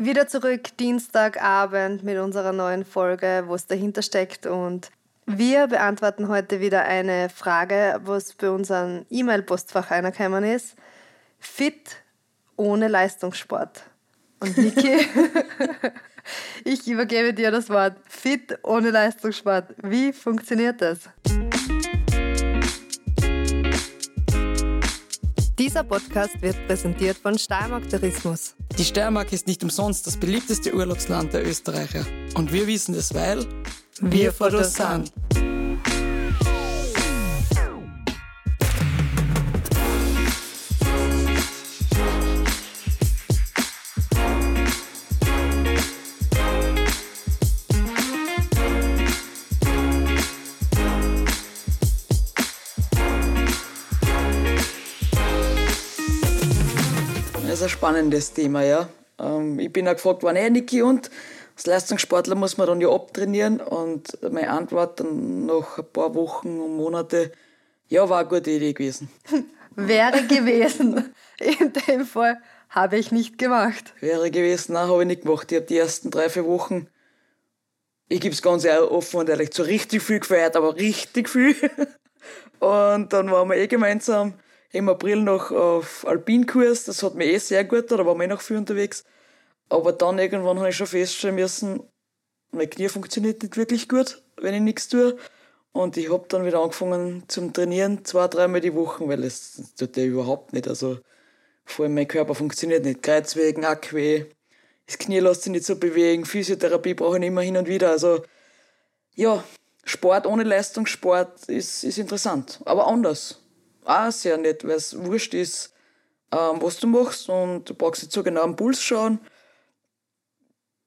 Wieder zurück Dienstagabend mit unserer neuen Folge, wo es dahinter steckt. Und wir beantworten heute wieder eine Frage, was bei unserem E-Mail-Postfach eingekommen ist. Fit ohne Leistungssport. Und Niki, ich übergebe dir das Wort. Fit ohne Leistungssport. Wie funktioniert das? Dieser Podcast wird präsentiert von Steiermark Tourismus. Die Steiermark ist nicht umsonst das beliebteste Urlaubsland der Österreicher. Und wir wissen es, weil wir vor das sind. Spannendes Thema, ja. Ähm, ich bin auch gefragt worden, hey Niki, und als Leistungssportler muss man dann ja abtrainieren. Und meine Antwort dann nach ein paar Wochen und Monate, ja, war eine gute Idee gewesen. Wäre gewesen. In dem Fall habe ich nicht gemacht. Wäre gewesen, nein, habe ich nicht gemacht. Ich habe die ersten drei, vier Wochen, ich gebe es ganz offen und ehrlich, so richtig viel gefeiert, aber richtig viel. Und dann waren wir eh gemeinsam im April noch auf Alpinkurs. Das hat mir eh sehr gut, da waren wir eh noch viel unterwegs. Aber dann irgendwann habe ich schon feststellen müssen, mein Knie funktioniert nicht wirklich gut, wenn ich nichts tue. Und ich habe dann wieder angefangen zum Trainieren, zwei, dreimal die Woche, weil es das tut ja überhaupt nicht. Also vor allem mein Körper funktioniert nicht. Kreuzwegen, Ackweh, das Knie lässt sich nicht so bewegen, Physiotherapie brauche ich immer hin und wieder. Also ja, Sport ohne Leistungssport ist, ist interessant, aber anders. Auch sehr nett, weil es wurscht ist, ähm, was du machst und du brauchst nicht so genau am Puls schauen.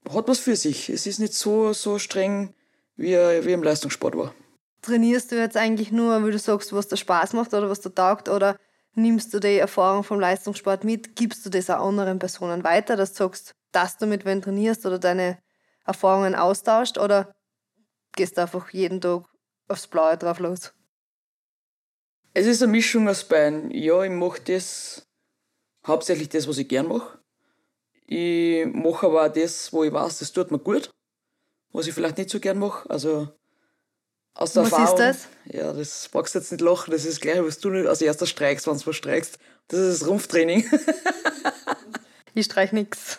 Hat was für sich. Es ist nicht so, so streng, wie, wie im Leistungssport war. Trainierst du jetzt eigentlich nur, wie du sagst, was dir Spaß macht oder was dir taugt oder nimmst du die Erfahrung vom Leistungssport mit, gibst du das auch anderen Personen weiter, dass du sagst, dass du mit wem trainierst oder deine Erfahrungen austauscht oder gehst du einfach jeden Tag aufs Blaue drauf los? Es ist eine Mischung aus beiden. Ja, ich mache das hauptsächlich das, was ich gern mache. Ich mache aber auch das, wo ich weiß, das tut mir gut, was ich vielleicht nicht so gern mache. Also aus der Was Erfahrung, ist das? Ja, das brauchst du jetzt nicht lachen, das ist gleich, was du nicht als erster streikst, wenn du was streikst. Das ist das Rumpftraining. Ich streich nix.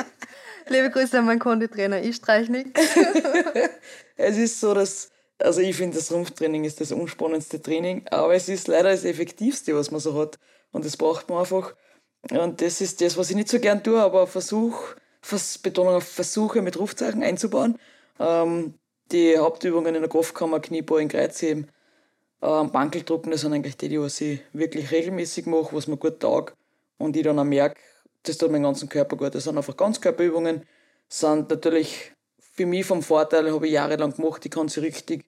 Liebe Grüße an meinen Konditrainer, ich streich nix. es ist so, dass, also ich finde, das Rumpftraining ist das unspannendste Training, aber es ist leider das effektivste, was man so hat. Und das braucht man einfach. Und das ist das, was ich nicht so gern tue, aber Versuch, Vers Betonung auf Versuche mit Rufzeichen einzubauen. Ähm, die Hauptübungen in der Kraftkammer, Kniebeugen, Kreuzheben, ähm, Bankeldrucken, das sind eigentlich die, die was ich wirklich regelmäßig mache, was mir gut taugt. Und ich dann auch merke, das tut meinen ganzen Körper gut. Das sind einfach Ganzkörperübungen, sind natürlich für mich vom Vorteil, habe ich jahrelang gemacht, ich kann sie richtig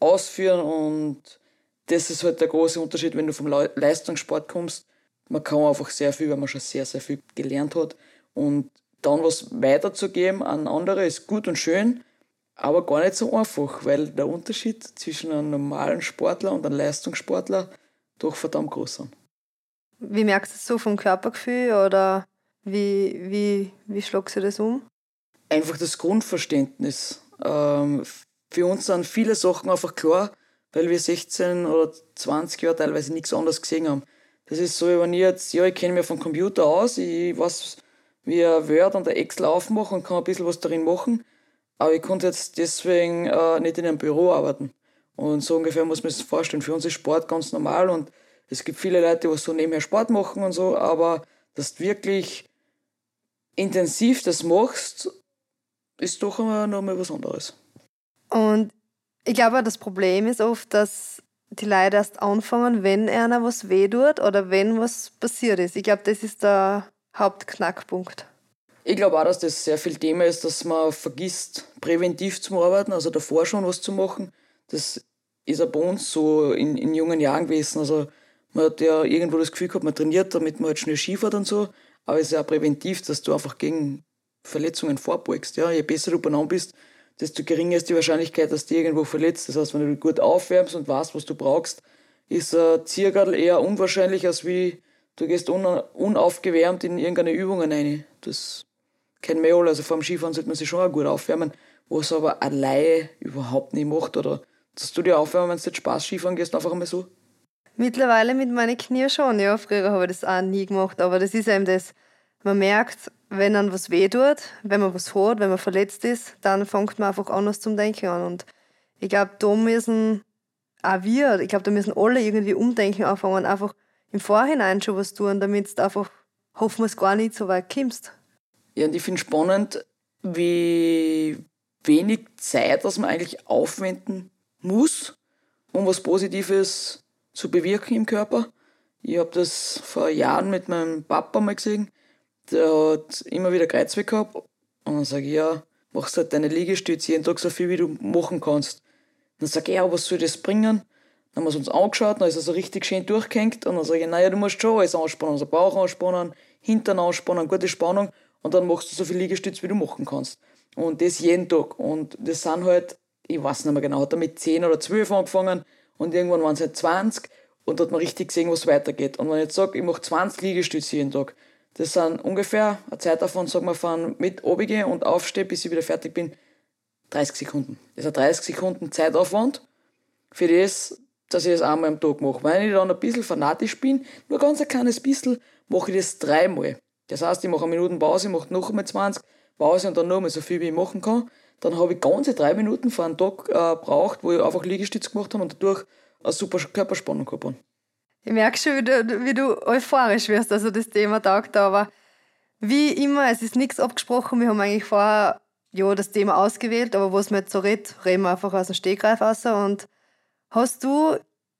ausführen und das ist halt der große Unterschied, wenn du vom Le Leistungssport kommst. Man kann einfach sehr viel, weil man schon sehr, sehr viel gelernt hat. Und dann was weiterzugeben an andere ist gut und schön, aber gar nicht so einfach, weil der Unterschied zwischen einem normalen Sportler und einem Leistungssportler doch verdammt groß sind. Wie merkst du das so vom Körpergefühl oder wie, wie, wie schlagst du das um? Einfach das Grundverständnis. Ähm, für uns sind viele Sachen einfach klar, weil wir 16 oder 20 Jahre teilweise nichts anderes gesehen haben. Das ist so, wenn ich jetzt, ja, ich kenne mich vom Computer aus, ich weiß, wie ein Word und ein Excel aufmachen und kann ein bisschen was darin machen, aber ich konnte jetzt deswegen äh, nicht in einem Büro arbeiten. Und so ungefähr muss man sich vorstellen. Für uns ist Sport ganz normal und es gibt viele Leute, die so nebenher Sport machen und so, aber dass du wirklich intensiv das machst, ist doch immer noch mal was anderes. Und ich glaube, das Problem ist oft, dass die Leute erst anfangen, wenn einer was weh tut oder wenn was passiert ist. Ich glaube, das ist der Hauptknackpunkt. Ich glaube auch, dass das sehr viel Thema ist, dass man vergisst, präventiv zu arbeiten, also davor schon was zu machen. Das ist auch bei uns so in, in jungen Jahren gewesen. Also man hat ja irgendwo das Gefühl gehabt, man trainiert, damit man halt schnell Skifährt und so. Aber es ist ja auch präventiv, dass du einfach gegen Verletzungen vorbeugst. Ja? Je besser du benannt bist, desto geringer ist die Wahrscheinlichkeit, dass du irgendwo verletzt. Das heißt, wenn du gut aufwärmst und weißt, was du brauchst, ist ein Ziergardel eher unwahrscheinlich, als wie du gehst un unaufgewärmt in irgendeine Übung rein. Das kein Mehl, also vor dem Skifahren sollte man sich schon auch gut aufwärmen, was aber allein überhaupt nicht macht. Oder dass du dir aufwärmen, wenn du jetzt Spaß Skifahren gehst, einfach einmal so? Mittlerweile mit meinen Knie schon, ja. Früher habe ich das auch nie gemacht, aber das ist eben das, man merkt, wenn dann was weh tut, wenn man was hat, wenn man verletzt ist, dann fängt man einfach anders zum Denken an. Und ich glaube, da müssen auch wir, ich glaube, da müssen alle irgendwie umdenken anfangen, einfach im Vorhinein schon was tun, damit du einfach hoffen wir es gar nicht so weit kommst. Ja, und ich finde spannend, wie wenig Zeit, dass man eigentlich aufwenden muss, um was Positives zu bewirken im Körper. Ich habe das vor Jahren mit meinem Papa mal gesehen. Der hat immer wieder Kreuzweh gehabt. Und dann sage ich, ja, machst halt deine Liegestütze jeden Tag so viel, wie du machen kannst. Dann sage ich, ja, was soll das bringen? Dann haben wir uns angeschaut, dann ist er so richtig schön durchgehängt. Und dann sage ich, naja, du musst schon alles anspannen. Also Bauch anspannen, Hintern anspannen, gute Spannung. Und dann machst du so viel Liegestütze, wie du machen kannst. Und das jeden Tag. Und das sind halt, ich weiß nicht mehr genau, hat er mit 10 oder 12 angefangen und irgendwann waren es halt 20 und da hat man richtig gesehen, was weitergeht. Und wenn ich jetzt sage, ich mache 20 Liegestütze jeden Tag, das sind ungefähr eine Zeit davon, sagen wir, von mit runtergehen und aufstehe, bis ich wieder fertig bin, 30 Sekunden. Das ist ein 30 Sekunden Zeitaufwand für das, dass ich das einmal am Tag mache. Wenn ich dann ein bisschen fanatisch bin, nur ganz ein kleines bisschen, mache ich das dreimal. Das heißt, ich mache eine Minute Pause, mache noch einmal 20 Pause und dann noch einmal so viel, wie ich machen kann. Dann habe ich ganze drei Minuten vor einem Tag äh, braucht, wo ich einfach Liegestütz gemacht habe und dadurch eine super Körperspannung gehabt habe. Ich merke schon, wie du, wie du euphorisch wirst, also das Thema taugt da, aber wie immer, es ist nichts abgesprochen. Wir haben eigentlich vorher ja, das Thema ausgewählt, aber was wir jetzt so redet, reden wir einfach aus dem Stegreif raus. Und hast du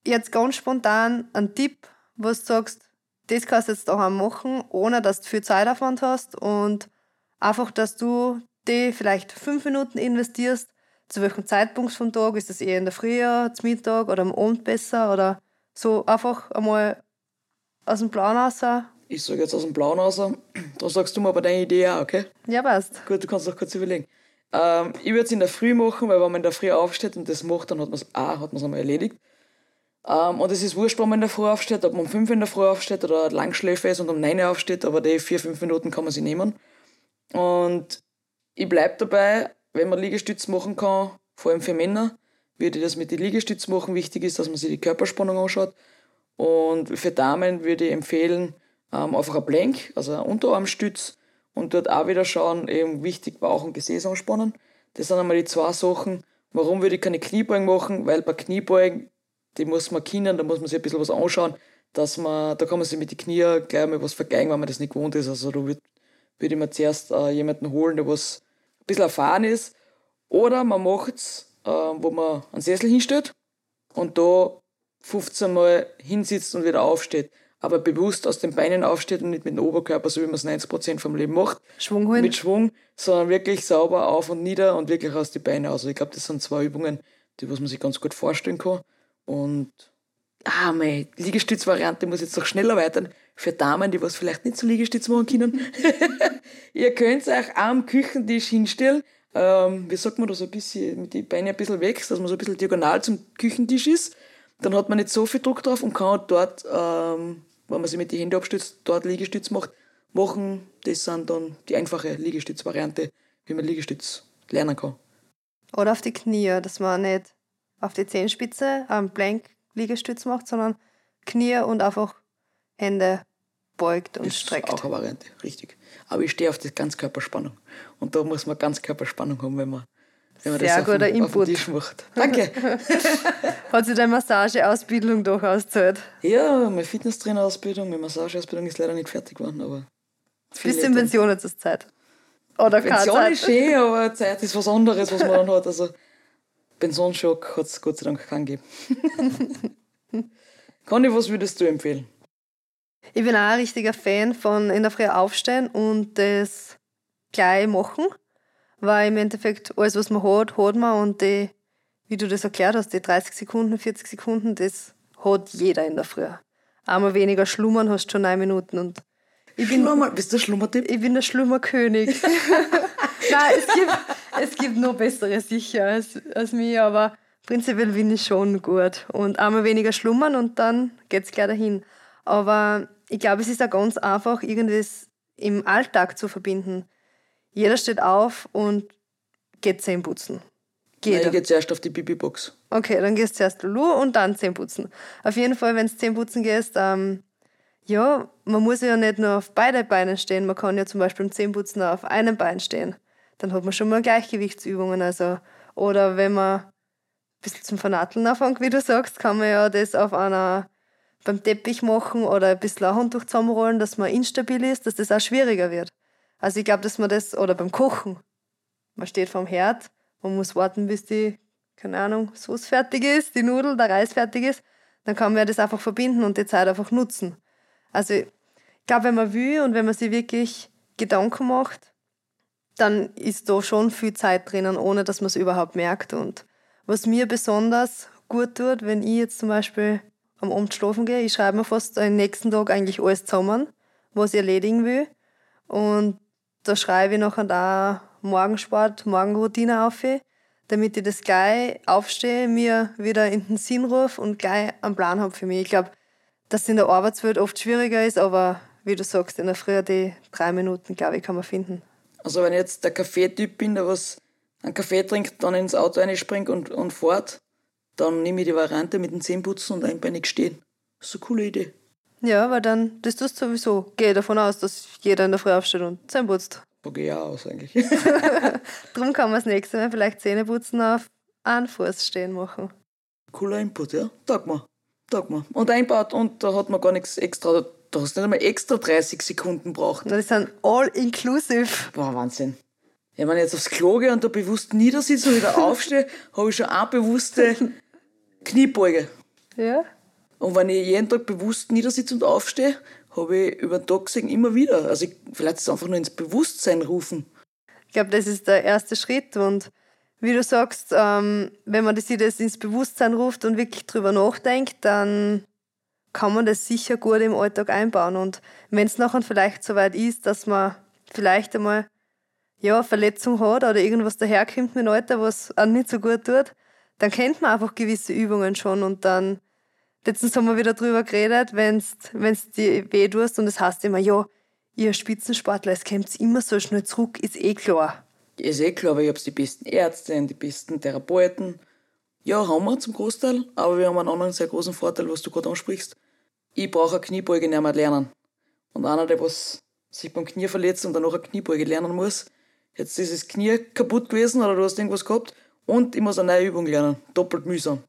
jetzt ganz spontan einen Tipp, was du sagst, das kannst du jetzt daheim machen, ohne dass du viel Zeitaufwand hast und einfach, dass du die vielleicht fünf Minuten investierst, zu welchem Zeitpunkt vom Tag, ist das eher in der Früh, zum Mittag oder am Abend besser oder so einfach einmal aus dem Plan raus? Ich sage jetzt aus dem Plan raus, da sagst du mir aber deine Idee auch, okay? Ja, passt. Gut, du kannst auch kurz überlegen. Ähm, ich würde es in der Früh machen, weil wenn man in der Früh aufsteht und das macht, dann hat man es auch, hat man es einmal erledigt. Ähm, und es ist wurscht, wenn man in der Früh aufsteht, ob man um 5 in der Früh aufsteht oder Langschläfer ist und um 9 Uhr aufsteht, aber die 4, 5 Minuten kann man sich nehmen. Und ich bleibe dabei, wenn man Liegestütze machen kann, vor allem für Männer, würde ich das mit den Liegestützen machen. Wichtig ist, dass man sich die Körperspannung anschaut. Und für Damen würde ich empfehlen, ähm, einfach ein Blank, also ein Unterarmstütz und dort auch wieder schauen, eben wichtig Bauch und Gesäß anspannen. Das sind einmal die zwei Sachen. Warum würde ich keine Kniebeugen machen? Weil bei Kniebeugen, die muss man kennen, da muss man sich ein bisschen was anschauen, dass man, da kann man sich mit den Knie gleich mal was vergeigen, wenn man das nicht gewohnt ist. Also da würde würd ich mir zuerst äh, jemanden holen, der was ein bisschen erfahren ist. Oder man macht es, äh, wo man einen Sessel hinstellt und da 15 Mal hinsitzt und wieder aufsteht. Aber bewusst aus den Beinen aufsteht und nicht mit dem Oberkörper, so wie man es 90% vom Leben macht. Schwung holen. Mit Schwung, sondern wirklich sauber auf und nieder und wirklich aus den Beinen aus. Also ich glaube, das sind zwei Übungen, die was man sich ganz gut vorstellen kann. Und ah, meine Liegestützvariante muss jetzt noch schneller erweitern. Für Damen, die was vielleicht nicht so Liegestütz machen können. Ihr könnt euch am Küchentisch hinstellen. Ähm, wie sagt man da so ein bisschen, mit den Beinen ein bisschen weg, dass man so ein bisschen diagonal zum Küchentisch ist. Dann hat man nicht so viel Druck drauf und kann dort, ähm, wenn man sich mit den Händen abstützt, dort Liegestütz macht, machen. Das sind dann die einfache Liegestützvariante, wie man Liegestütz lernen kann. Oder auf die Knie, dass man nicht auf die Zehenspitze am Blank Liegestütz macht, sondern Knie und einfach Hände beugt und das streckt. Ist auch eine Variante, richtig. Aber ich stehe auf die Ganzkörperspannung. Und da muss man Ganzkörperspannung haben, wenn man, wenn man Sehr das auf, guter den, auf den Input. Tisch macht. Danke. Hat sich deine Massageausbildung durchaus gezahlt? ja, meine Fitnesstrainerausbildung, meine Massageausbildung ist leider nicht fertig geworden, aber. du in Pension jetzt ist Zeit? Oder keine Pension Zeit? ist schön, aber Zeit ist was anderes, was man dann hat. Also Pensionsschock hat es Gott sei Dank keinen gegeben. Conny, was würdest du empfehlen? Ich bin auch ein richtiger Fan von in der Früh aufstehen und das gleich machen, weil im Endeffekt alles, was man hat, hat man und die, wie du das erklärt hast, die 30 Sekunden, 40 Sekunden, das hat jeder in der Früh. Einmal weniger schlummern hast du schon neun Minuten und Ich bin nochmal, bist du ein Schlummertipp? ich bin der Schlummerkönig. Nein, es gibt, es gibt noch bessere sicher als, als mich, aber prinzipiell bin ich schon gut. Und einmal weniger schlummern und dann geht's gleich dahin. Aber ich glaube, es ist auch ganz einfach, irgendwas im Alltag zu verbinden. jeder steht auf und geht Zähne putzen. Geht Nein, ich gehe zuerst auf die Bibi-Box. Okay, dann gehst du zuerst Lulu und dann Zähne putzen. Auf jeden Fall, wenn du Zähne putzen gehst, ähm, ja, man muss ja nicht nur auf beide Beine stehen, man kann ja zum Beispiel im Zähneputzen auf einem Bein stehen. Dann hat man schon mal Gleichgewichtsübungen. Also, oder wenn man ein bisschen zum Vernatteln anfängt, wie du sagst, kann man ja das auf einer beim Teppich machen oder ein bisschen ein Handtuch zusammenrollen, dass man instabil ist, dass das auch schwieriger wird. Also ich glaube, dass man das, oder beim Kochen, man steht vorm Herd, man muss warten, bis die, keine Ahnung, Sauce fertig ist, die Nudel, der Reis fertig ist, dann kann man ja das einfach verbinden und die Zeit einfach nutzen. Also ich glaube, wenn man will und wenn man sich wirklich Gedanken macht, dann ist da schon viel Zeit drinnen, ohne dass man es überhaupt merkt. Und was mir besonders gut tut, wenn ich jetzt zum Beispiel am Abend schlafen gehe, ich schreibe mir fast den nächsten Tag eigentlich alles zusammen, was ich erledigen will. Und da schreibe ich nachher da Morgensport, Morgenroutine auf, damit ich das gleich aufstehe, mir wieder in den Sinn rufe und gleich einen Plan habe für mich. Ich glaube, dass es in der Arbeitswelt oft schwieriger ist, aber wie du sagst, in der Früh die drei Minuten, glaube ich, kann man finden. Also wenn ich jetzt der Kaffeetyp bin, der was einen Kaffee trinkt, dann ins Auto einspringt und, und fährt, dann nehme ich die Variante mit dem Zähneputzen und einbeinig stehen. Das ist eine coole Idee. Ja, weil dann, das tust du sowieso. Gehe davon aus, dass jeder in der Früh aufsteht und Zähne putzt. Da gehe ich auch aus eigentlich. Darum kann man das nächste Mal vielleicht Zähne putzen auf einen Fuß stehen machen. Cooler Input, ja. Tag mal. Tag mal. Und einbaut und da hat man gar nichts extra. Da hast du nicht einmal extra 30 Sekunden braucht. Das sind all inclusive. Boah, Wahnsinn. Ja, wenn ich jetzt aufs Klo gehe und da bewusst niedersitze und wieder aufstehe, habe ich schon eine bewusste Kniebeuge. Ja. Und wenn ich jeden Tag bewusst niedersitze und aufstehe, habe ich über den Tag gesehen immer wieder. Also ich, vielleicht ist es einfach nur ins Bewusstsein rufen. Ich glaube, das ist der erste Schritt. Und wie du sagst, ähm, wenn man das, das ins Bewusstsein ruft und wirklich drüber nachdenkt, dann kann man das sicher gut im Alltag einbauen. Und wenn es nachher vielleicht so weit ist, dass man vielleicht einmal ja, Verletzung hat oder irgendwas daherkommt mit dem Alter, was einem nicht so gut tut, dann kennt man einfach gewisse Übungen schon und dann, letztens haben wir wieder drüber geredet, wenn es dir weh tust und es das heißt immer, ja, ihr Spitzensportler, es kommt immer so schnell zurück, ist eh klar. Ist eh klar, weil ich habe die besten Ärzte die besten Therapeuten. Ja, haben wir zum Großteil, aber wir haben einen anderen sehr großen Vorteil, was du gerade ansprichst. Ich brauche eine Kniebeuge nicht mehr lernen. Und einer, der was sich beim Knie verletzt und dann noch eine Kniebeuge lernen muss, jetzt ist das Knie kaputt gewesen oder du hast irgendwas gehabt und ich muss eine neue Übung lernen. Doppelt mühsam.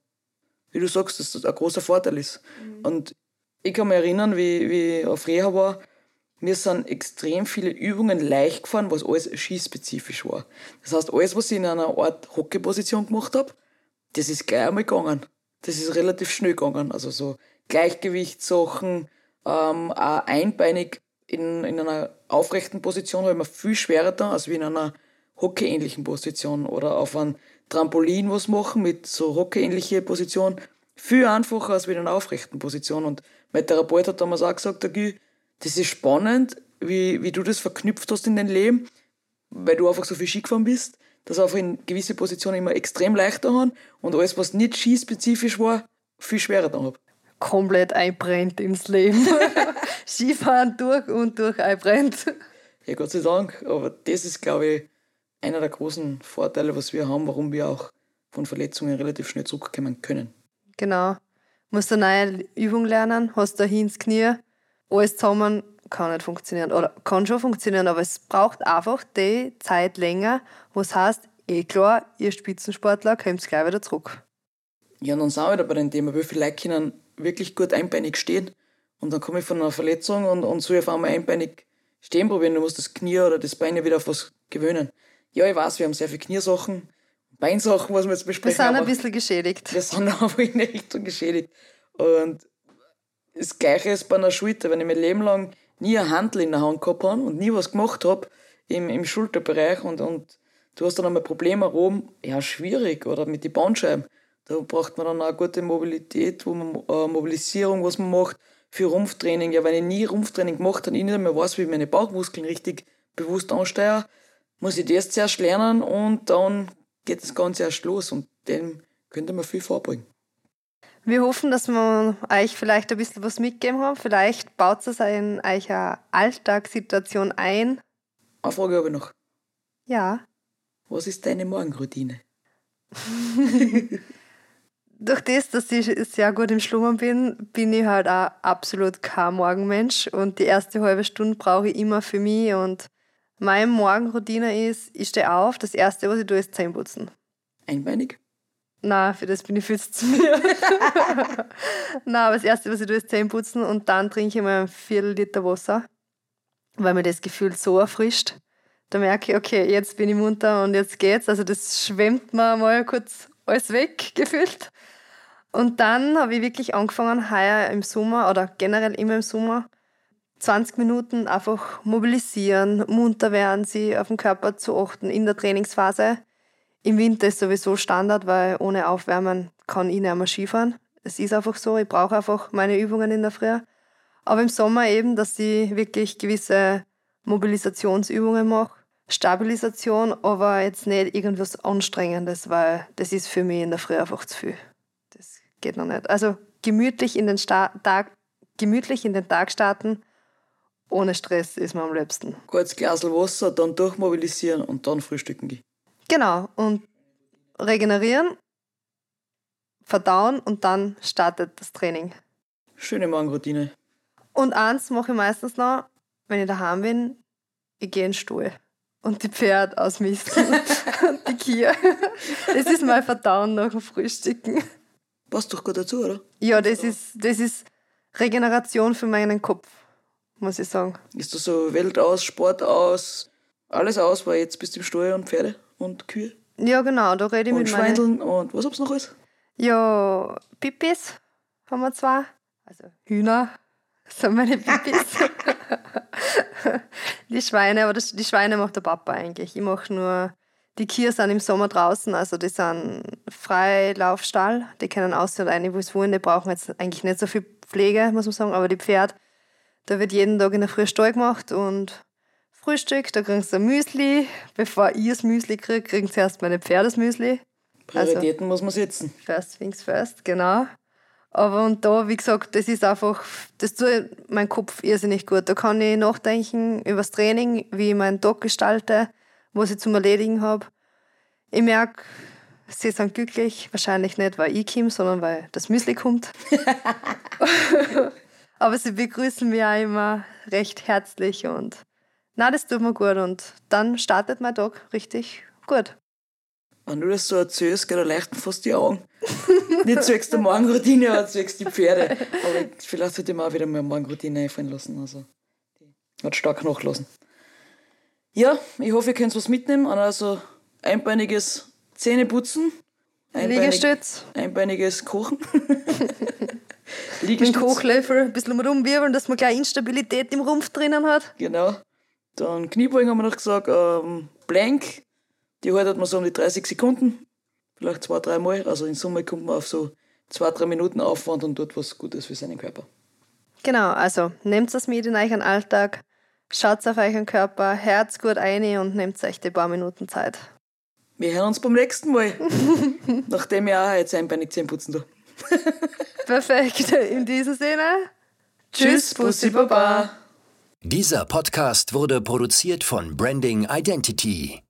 Wie du sagst, dass das ein großer Vorteil ist. Mhm. Und ich kann mich erinnern, wie, wie ich auf Reha war, mir sind extrem viele Übungen leicht gefahren, was alles skispezifisch war. Das heißt, alles, was ich in einer Art Hockeyposition gemacht habe, das ist gleich einmal gegangen. Das ist relativ schnell gegangen. Also so Gleichgewichtssachen, ähm, auch einbeinig in, in einer aufrechten Position habe ich mir viel schwerer da, als wie in einer hockeyähnlichen Position oder auf einem Trampolin was machen mit so hockeyähnliche Position. Viel einfacher als in einer aufrechten Position. Und mein Therapeut hat damals auch gesagt, das ist spannend, wie, wie du das verknüpft hast in dein Leben, weil du einfach so viel Ski gefahren bist, dass einfach in gewisse Positionen immer extrem leichter haben und alles, was nicht skispezifisch war, viel schwerer da habe komplett einbrennt ins Leben. Skifahren durch und durch einbrennt. Ja, Gott sei Dank. Aber das ist, glaube ich, einer der großen Vorteile, was wir haben, warum wir auch von Verletzungen relativ schnell zurückkommen können. Genau. Musst eine neue Übung lernen, hast da ins Knie, alles zusammen kann nicht funktionieren. Oder kann schon funktionieren, aber es braucht einfach die Zeit länger, was heißt, eh klar, ihr Spitzensportler kommt gleich wieder zurück. Ja, und dann sind wir wieder bei dem Thema, wie viele Leute können wirklich gut einbeinig stehen. Und dann komme ich von einer Verletzung und, und soll auf einmal einbeinig stehen probieren. Du musst das Knie oder das Bein wieder auf was gewöhnen. Ja, ich weiß, wir haben sehr viele Kniesachen, Beinsachen, was wir jetzt besprechen. Wir sind ein bisschen geschädigt. Wir sind einfach in der Richtung geschädigt. Und das Gleiche ist bei einer Schulter. Wenn ich mein Leben lang nie eine Handel in der Hand gehabt habe und nie was gemacht habe im, im Schulterbereich und, und du hast dann einmal Probleme oben, ja, schwierig. Oder mit den Bandscheiben. Da braucht man dann auch gute Mobilität, wo man, äh, Mobilisierung, was man macht, für Rumpftraining. Ja, wenn ich nie Rumpftraining gemacht habe ich nicht mehr weiß, wie ich meine Bauchmuskeln richtig bewusst ansteuere, muss ich das zuerst lernen und dann geht das Ganze erst los und dem könnte man viel vorbringen. Wir hoffen, dass wir euch vielleicht ein bisschen was mitgeben haben. Vielleicht baut es in eurer Alltagssituation ein. Eine Frage habe ich noch. Ja. Was ist deine Morgenroutine? Durch das, dass ich sehr gut im Schlummern bin, bin ich halt auch absolut kein Morgenmensch. Und die erste halbe Stunde brauche ich immer für mich. Und meine Morgenroutine ist, ich stehe auf, das erste, was ich tue, ist Zähneputzen. Einbeinig? Na, für das bin ich viel zu mir. Na, aber das erste, was ich tue, ist Zähneputzen und dann trinke ich mal ein Viertel Liter Wasser, weil mir das Gefühl so erfrischt. Da merke ich, okay, jetzt bin ich munter und jetzt geht's. Also das schwemmt mir mal kurz alles weg, gefühlt. Und dann habe ich wirklich angefangen, heuer im Sommer oder generell immer im Sommer, 20 Minuten einfach mobilisieren, munter werden, sie auf den Körper zu achten in der Trainingsphase im Winter ist sowieso Standard, weil ohne Aufwärmen kann ich nicht mehr Skifahren. Es ist einfach so, ich brauche einfach meine Übungen in der Früh. Aber im Sommer eben, dass ich wirklich gewisse Mobilisationsübungen mache. Stabilisation, aber jetzt nicht irgendwas Anstrengendes, weil das ist für mich in der Früh einfach zu viel. Das geht noch nicht. Also gemütlich in den, Sta Tag, gemütlich in den Tag starten, ohne Stress ist mir am liebsten. Kurz Glas Wasser, dann durchmobilisieren und dann frühstücken gehen. Genau, und regenerieren, verdauen und dann startet das Training. Schöne Morgenroutine. Und eins mache ich meistens noch, wenn ich daheim bin, ich gehe in den Stuhl und die Pferd ausmisten und die Kier. Das ist mein Verdauen nach dem Frühstücken. Passt doch gut dazu, oder? Ja, das ist, das ist Regeneration für meinen Kopf, muss ich sagen. Ist das so Welt aus, Sport aus, alles aus, weil jetzt bist du im Stall und Pferde? und Kühe. Ja, genau, da rede ich und mit Schweindeln meine... und was hab's noch alles? Ja, Pipis haben wir zwar. Also Hühner sind meine Pipis. die Schweine, aber das, die Schweine macht der Papa eigentlich. Ich mache nur, die Kühe sind im Sommer draußen, also die sind Freilaufstall, die können aussehen und rein, wo es wollen, die brauchen jetzt eigentlich nicht so viel Pflege, muss man sagen, aber die Pferd, da wird jeden Tag in der Früh Stall gemacht und Frühstück, da kriegst du ein Müsli. Bevor ich das Müsli kriege, kriegen sie erst meine Pferdesmüsli. Prioritäten also, muss man setzen. First things first, genau. Aber und da, wie gesagt, das ist einfach, das tut mein Kopf irrsinnig gut. Da kann ich nachdenken über das Training, wie ich meinen Tag gestalte, was ich zum Erledigen habe. Ich merke, sie sind glücklich, wahrscheinlich nicht, weil ich komme, sondern weil das Müsli kommt. Aber sie begrüßen mich auch immer recht herzlich und na, das tut mir gut und dann startet mein Tag richtig gut. Wenn du das so erzählst, geht er leicht fast die Augen. Nicht zwecks der Morgenroutine, aber zwecks die Pferde. Aber vielleicht sollte ich mir auch wieder mal Morgenroutine einfallen lassen. Also, die hat stark nachgelassen. Ja, ich hoffe, ihr könnt was mitnehmen. Also einbeiniges Zähneputzen. Einbeinig, Liegestütz. Einbeiniges Kochen. Liegestütz. Mit Kochlöffel ein bisschen rumwirbeln, dass man gleich Instabilität im Rumpf drinnen hat. Genau. Dann Kniebeugen haben wir noch gesagt, ähm, Blank, die haltet man so um die 30 Sekunden, vielleicht zwei, drei Mal. Also in Summe kommt man auf so zwei, drei Minuten Aufwand und tut was Gutes für seinen Körper. Genau, also nehmt das mit in euren Alltag, schaut auf euren Körper, Herz gut ein und nehmt euch die paar Minuten Zeit. Wir hören uns beim nächsten Mal, nachdem ich auch jetzt einbeinig Zähne putzen tue. Perfekt, in diesem Sinne. Tschüss, Bussi Baba. Dieser Podcast wurde produziert von Branding Identity.